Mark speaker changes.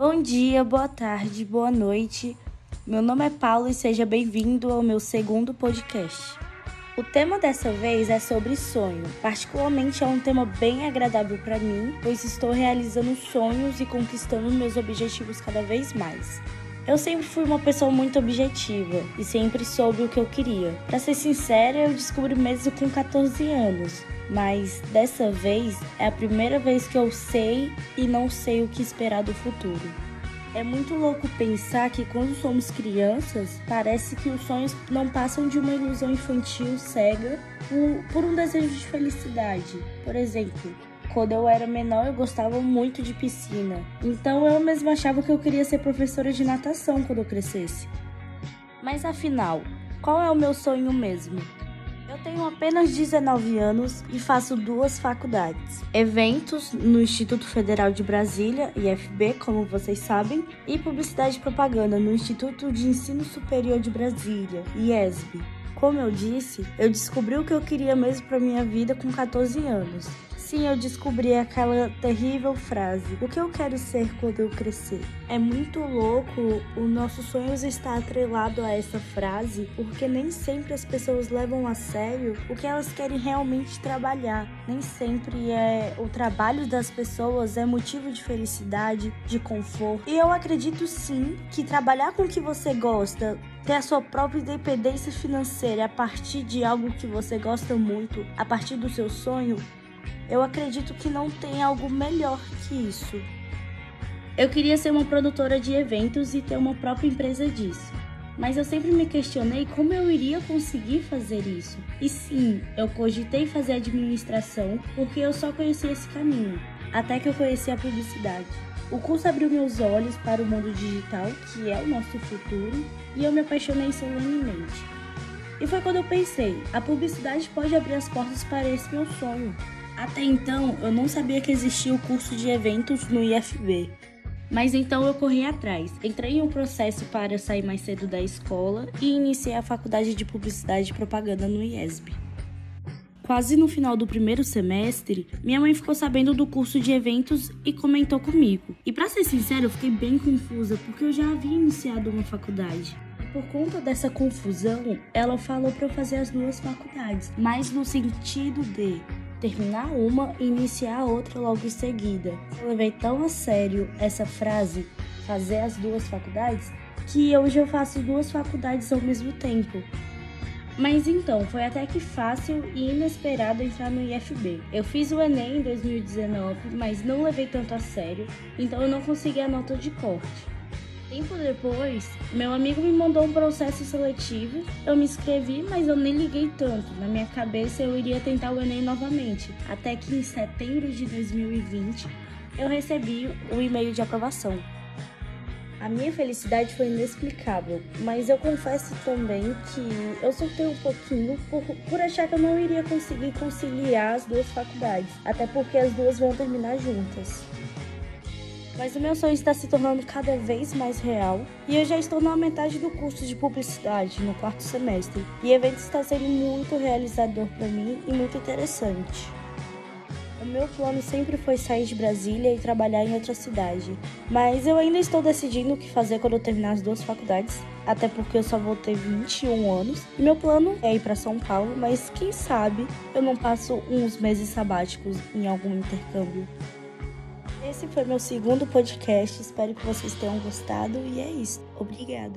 Speaker 1: Bom dia, boa tarde, boa noite. Meu nome é Paulo e seja bem-vindo ao meu segundo podcast. O tema dessa vez é sobre sonho. Particularmente é um tema bem agradável para mim, pois estou realizando sonhos e conquistando meus objetivos cada vez mais. Eu sempre fui uma pessoa muito objetiva e sempre soube o que eu queria. Para ser sincera, eu descobri mesmo com 14 anos, mas dessa vez é a primeira vez que eu sei e não sei o que esperar do futuro. É muito louco pensar que quando somos crianças, parece que os sonhos não passam de uma ilusão infantil cega por, um desejo de felicidade. Por exemplo, quando eu era menor, eu gostava muito de piscina. Então eu mesma achava que eu queria ser professora de natação quando eu crescesse. Mas afinal, qual é o meu sonho mesmo? Eu tenho apenas 19 anos e faço duas faculdades: eventos no Instituto Federal de Brasília, IFB, como vocês sabem, e publicidade e propaganda no Instituto de Ensino Superior de Brasília, IESB. Como eu disse, eu descobri o que eu queria mesmo para minha vida com 14 anos. Sim, eu descobri aquela terrível frase: O que eu quero ser quando eu crescer? É muito louco o nosso sonhos estar atrelado a essa frase, porque nem sempre as pessoas levam a sério o que elas querem realmente trabalhar. Nem sempre é o trabalho das pessoas é motivo de felicidade, de conforto. E eu acredito sim que trabalhar com o que você gosta, ter a sua própria independência financeira a partir de algo que você gosta muito, a partir do seu sonho, eu acredito que não tem algo melhor que isso. Eu queria ser uma produtora de eventos e ter uma própria empresa disso. Mas eu sempre me questionei como eu iria conseguir fazer isso. E sim, eu cogitei fazer administração porque eu só conhecia esse caminho, até que eu conheci a publicidade. O curso abriu meus olhos para o mundo digital, que é o nosso futuro, e eu me apaixonei solenemente. E foi quando eu pensei, a publicidade pode abrir as portas para esse meu sonho. Até então, eu não sabia que existia o curso de eventos no IFB. Mas então eu corri atrás. Entrei em um processo para sair mais cedo da escola e iniciei a faculdade de Publicidade e Propaganda no IESB. Quase no final do primeiro semestre, minha mãe ficou sabendo do curso de eventos e comentou comigo. E para ser sincero, eu fiquei bem confusa porque eu já havia iniciado uma faculdade. Por conta dessa confusão, ela falou para eu fazer as duas faculdades, mas no sentido de terminar uma e iniciar outra logo em seguida. Eu levei tão a sério essa frase, fazer as duas faculdades, que hoje eu faço duas faculdades ao mesmo tempo. Mas então, foi até que fácil e inesperado entrar no IFB. Eu fiz o Enem em 2019, mas não levei tanto a sério, então eu não consegui a nota de corte. Tempo depois, meu amigo me mandou um processo seletivo. Eu me inscrevi, mas eu nem liguei tanto. Na minha cabeça, eu iria tentar o Enem novamente. Até que em setembro de 2020, eu recebi o e-mail de aprovação. A minha felicidade foi inexplicável, mas eu confesso também que eu soltei um pouquinho por, por achar que eu não iria conseguir conciliar as duas faculdades, até porque as duas vão terminar juntas. Mas o meu sonho está se tornando cada vez mais real e eu já estou na metade do curso de publicidade, no quarto semestre. E o evento está sendo muito realizador para mim e muito interessante. O meu plano sempre foi sair de Brasília e trabalhar em outra cidade, mas eu ainda estou decidindo o que fazer quando eu terminar as duas faculdades, até porque eu só vou ter 21 anos. E meu plano é ir para São Paulo, mas quem sabe eu não passo uns meses sabáticos em algum intercâmbio. Esse foi meu segundo podcast. Espero que vocês tenham gostado. E é isso. Obrigada.